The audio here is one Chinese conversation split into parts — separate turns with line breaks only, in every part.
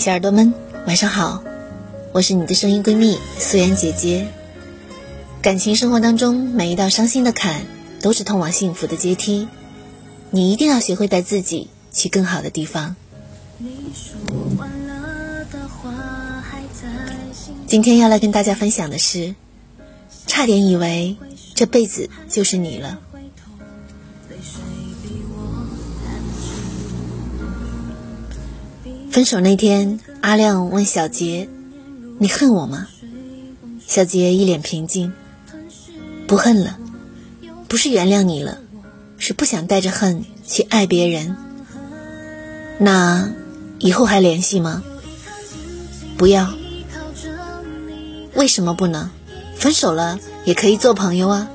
小耳朵们，晚上好，我是你的声音闺蜜素颜姐姐。感情生活当中，每一道伤心的坎都是通往幸福的阶梯，你一定要学会带自己去更好的地方。今天要来跟大家分享的是，差点以为这辈子就是你了。分手那天，阿亮问小杰：“你恨我吗？”小杰一脸平静：“不恨了，不是原谅你了，是不想带着恨去爱别人。那以后还联系吗？不要。为什么不能？分手了也可以做朋友啊。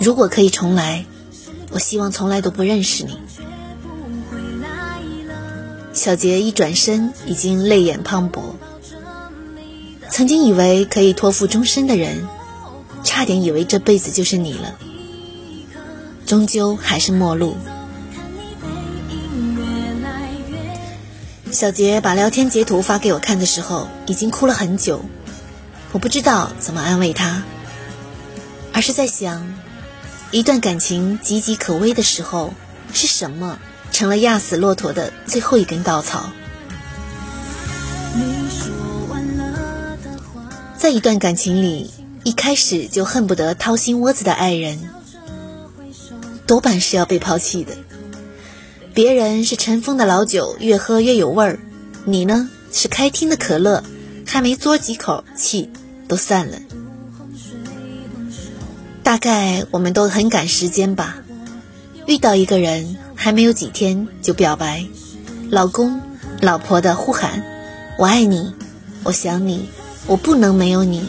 如果可以重来，我希望从来都不认识你。”小杰一转身，已经泪眼磅礴。曾经以为可以托付终身的人，差点以为这辈子就是你了，终究还是陌路。小杰把聊天截图发给我看的时候，已经哭了很久。我不知道怎么安慰他，而是在想，一段感情岌岌可危的时候是什么？成了压死骆驼的最后一根稻草。在一段感情里，一开始就恨不得掏心窝子的爱人，多半是要被抛弃的。别人是尘封的老酒，越喝越有味儿；你呢，是开听的可乐，还没嘬几口，气都散了。大概我们都很赶时间吧，遇到一个人。还没有几天就表白，老公、老婆的呼喊：“我爱你，我想你，我不能没有你。”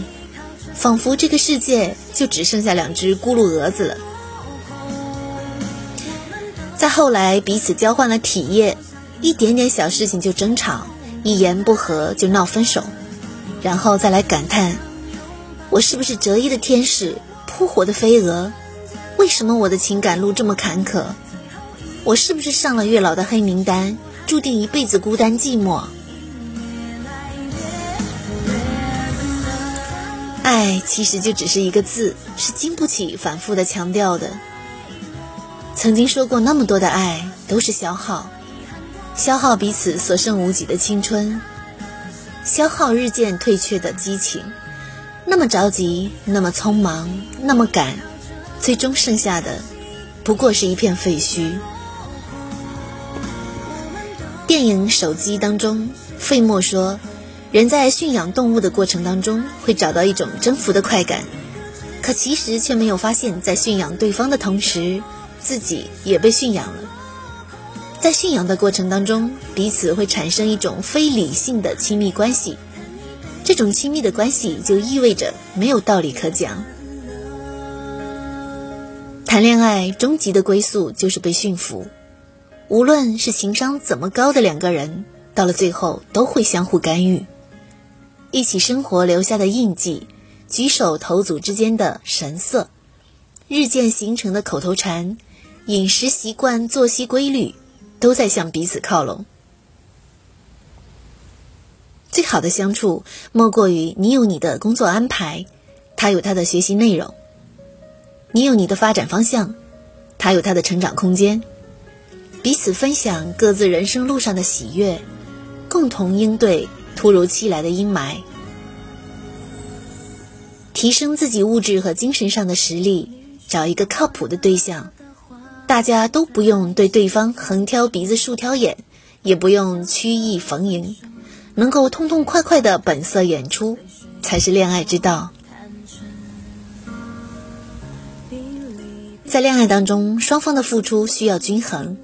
仿佛这个世界就只剩下两只咕噜蛾子了。再后来，彼此交换了体液，一点点小事情就争吵，一言不合就闹分手，然后再来感叹：“我是不是折翼的天使，扑火的飞蛾？为什么我的情感路这么坎坷？”我是不是上了月老的黑名单，注定一辈子孤单寂寞？爱其实就只是一个字，是经不起反复的强调的。曾经说过那么多的爱都是消耗，消耗彼此所剩无几的青春，消耗日渐退却的激情。那么着急，那么匆忙，那么赶，最终剩下的不过是一片废墟。电影《手机》当中，费莫说：“人在驯养动物的过程当中，会找到一种征服的快感，可其实却没有发现，在驯养对方的同时，自己也被驯养了。在驯养的过程当中，彼此会产生一种非理性的亲密关系，这种亲密的关系就意味着没有道理可讲。谈恋爱终极的归宿就是被驯服。”无论是情商怎么高的两个人，到了最后都会相互干预。一起生活留下的印记，举手投足之间的神色，日渐形成的口头禅，饮食习惯、作息规律，都在向彼此靠拢。最好的相处，莫过于你有你的工作安排，他有他的学习内容；你有你的发展方向，他有他的成长空间。彼此分享各自人生路上的喜悦，共同应对突如其来的阴霾，提升自己物质和精神上的实力，找一个靠谱的对象。大家都不用对对方横挑鼻子竖挑眼，也不用曲意逢迎，能够痛痛快快的本色演出，才是恋爱之道。在恋爱当中，双方的付出需要均衡。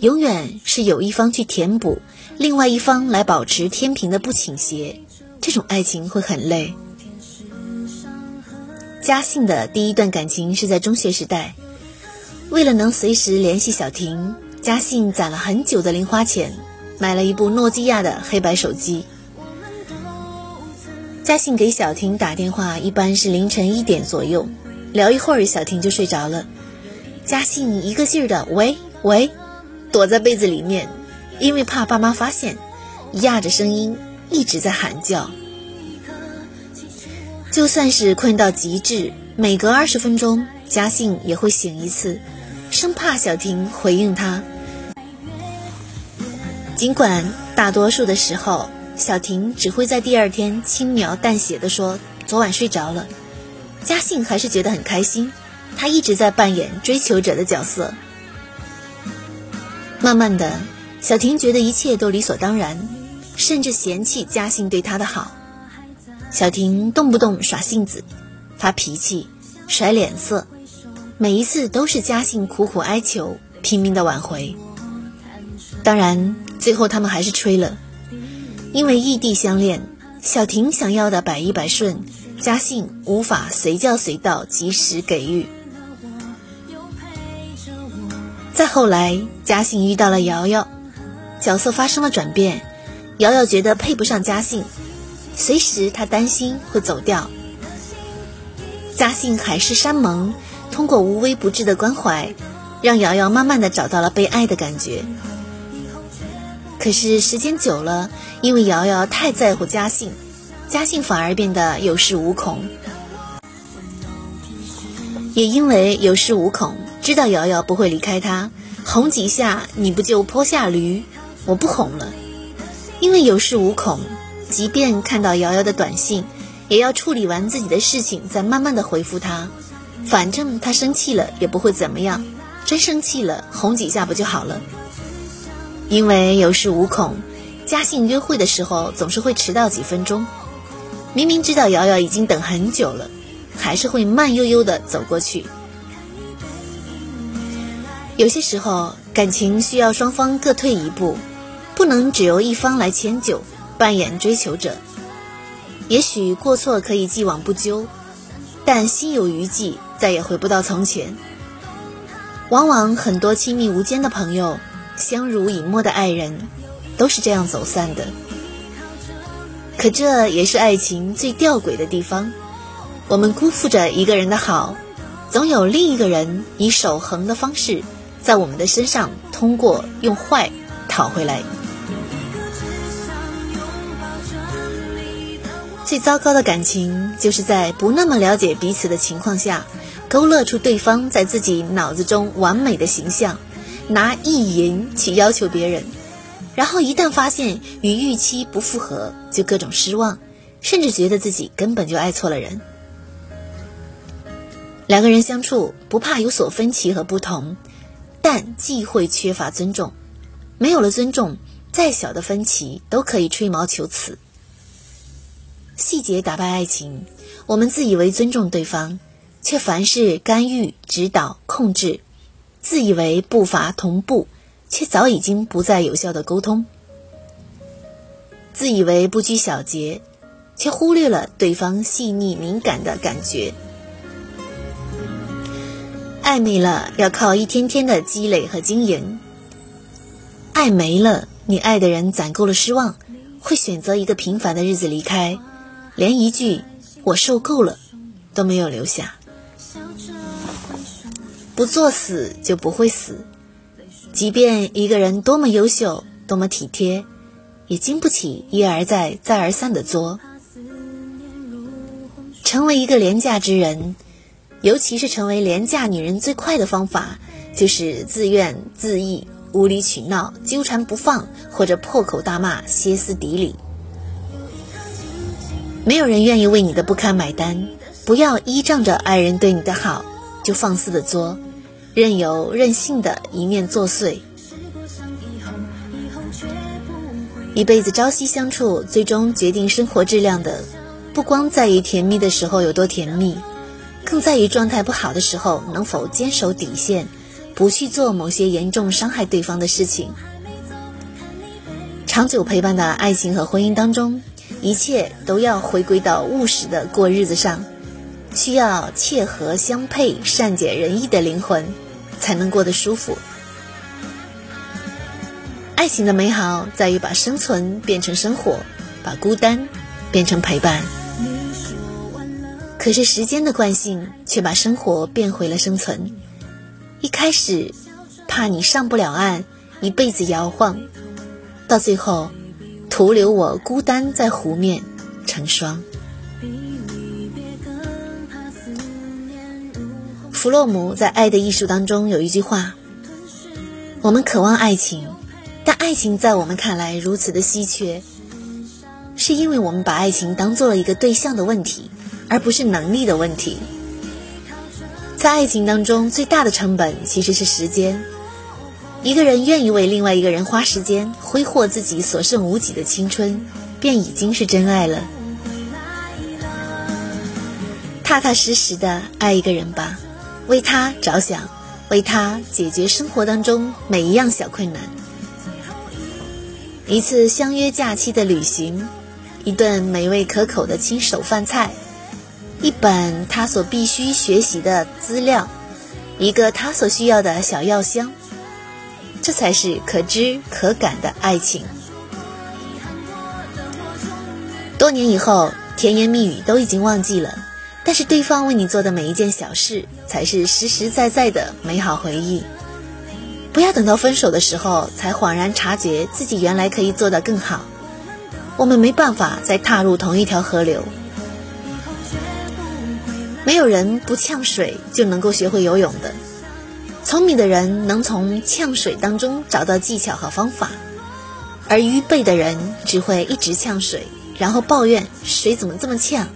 永远是有一方去填补，另外一方来保持天平的不倾斜，这种爱情会很累。嘉信的第一段感情是在中学时代，为了能随时联系小婷，嘉信攒了很久的零花钱，买了一部诺基亚的黑白手机。嘉信给小婷打电话一般是凌晨一点左右，聊一会儿小婷就睡着了，嘉信一个劲儿的喂喂。躲在被子里面，因为怕爸妈发现，压着声音一直在喊叫。就算是困到极致，每隔二十分钟，嘉信也会醒一次，生怕小婷回应他。尽管大多数的时候，小婷只会在第二天轻描淡写的说昨晚睡着了，嘉信还是觉得很开心。他一直在扮演追求者的角色。慢慢的，小婷觉得一切都理所当然，甚至嫌弃嘉信对她的好。小婷动不动耍性子、发脾气、甩脸色，每一次都是嘉信苦苦哀求、拼命的挽回。当然，最后他们还是吹了，因为异地相恋，小婷想要的百依百顺，嘉信无法随叫随到、及时给予。再后来，嘉信遇到了瑶瑶，角色发生了转变，瑶瑶觉得配不上嘉信。随时，他担心会走掉。嘉信海誓山盟，通过无微不至的关怀，让瑶瑶慢慢的找到了被爱的感觉。可是时间久了，因为瑶瑶太在乎嘉信，嘉信反而变得有恃无恐。也因为有恃无恐，知道瑶瑶不会离开他，哄几下你不就坡下驴？我不哄了，因为有恃无恐。即便看到瑶瑶的短信，也要处理完自己的事情，再慢慢的回复她。反正她生气了也不会怎么样，真生气了哄几下不就好了？因为有恃无恐，嘉信约会的时候总是会迟到几分钟。明明知道瑶瑶已经等很久了，还是会慢悠悠的走过去。有些时候，感情需要双方各退一步，不能只由一方来迁就。扮演追求者，也许过错可以既往不咎，但心有余悸，再也回不到从前。往往很多亲密无间的朋友，相濡以沫的爱人，都是这样走散的。可这也是爱情最吊诡的地方。我们辜负着一个人的好，总有另一个人以守恒的方式，在我们的身上通过用坏讨回来。最糟糕的感情，就是在不那么了解彼此的情况下，勾勒出对方在自己脑子中完美的形象，拿意淫去要求别人，然后一旦发现与预期不符合，就各种失望，甚至觉得自己根本就爱错了人。两个人相处不怕有所分歧和不同，但忌讳缺乏尊重。没有了尊重，再小的分歧都可以吹毛求疵。细节打败爱情，我们自以为尊重对方，却凡事干预、指导、控制；自以为步伐同步，却早已经不再有效的沟通；自以为不拘小节，却忽略了对方细腻敏感的感觉。爱美了要靠一天天的积累和经营，爱没了，你爱的人攒够了失望，会选择一个平凡的日子离开。连一句“我受够了”都没有留下。不作死就不会死。即便一个人多么优秀、多么体贴，也经不起一而再、再而三的作。成为一个廉价之人，尤其是成为廉价女人最快的方法，就是自怨自艾、无理取闹、纠缠不放，或者破口大骂、歇斯底里。没有人愿意为你的不堪买单，不要依仗着爱人对你的好就放肆的作，任由任性的一面作祟。一辈子朝夕相处，最终决定生活质量的，不光在于甜蜜的时候有多甜蜜，更在于状态不好的时候能否坚守底线，不去做某些严重伤害对方的事情。长久陪伴的爱情和婚姻当中。一切都要回归到务实的过日子上，需要切合相配、善解人意的灵魂，才能过得舒服。爱情的美好在于把生存变成生活，把孤单变成陪伴。可是时间的惯性却把生活变回了生存。一开始，怕你上不了岸，一辈子摇晃，到最后，徒留我孤单在湖面成双。弗洛姆在《爱的艺术》当中有一句话：“我们渴望爱情，但爱情在我们看来如此的稀缺，是因为我们把爱情当做了一个对象的问题，而不是能力的问题。在爱情当中，最大的成本其实是时间。一个人愿意为另外一个人花时间，挥霍自己所剩无几的青春，便已经是真爱了。踏踏实实的爱一个人吧。”为他着想，为他解决生活当中每一样小困难。一次相约假期的旅行，一顿美味可口的亲手饭菜，一本他所必须学习的资料，一个他所需要的小药箱，这才是可知可感的爱情。多年以后，甜言蜜语都已经忘记了。但是对方为你做的每一件小事，才是实实在在的美好回忆。不要等到分手的时候，才恍然察觉自己原来可以做得更好。我们没办法再踏入同一条河流。没有人不呛水就能够学会游泳的。聪明的人能从呛水当中找到技巧和方法，而愚笨的人只会一直呛水，然后抱怨水怎么这么呛。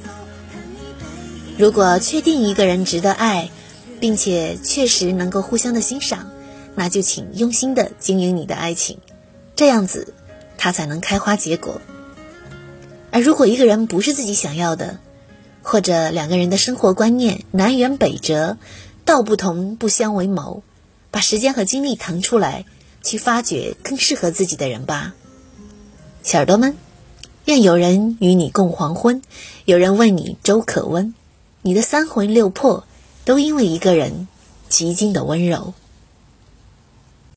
如果确定一个人值得爱，并且确实能够互相的欣赏，那就请用心的经营你的爱情，这样子，它才能开花结果。而如果一个人不是自己想要的，或者两个人的生活观念南辕北辙，道不同不相为谋，把时间和精力腾出来，去发掘更适合自己的人吧。小耳朵们，愿有人与你共黄昏，有人问你粥可温。你的三魂六魄，都因为一个人极尽的温柔。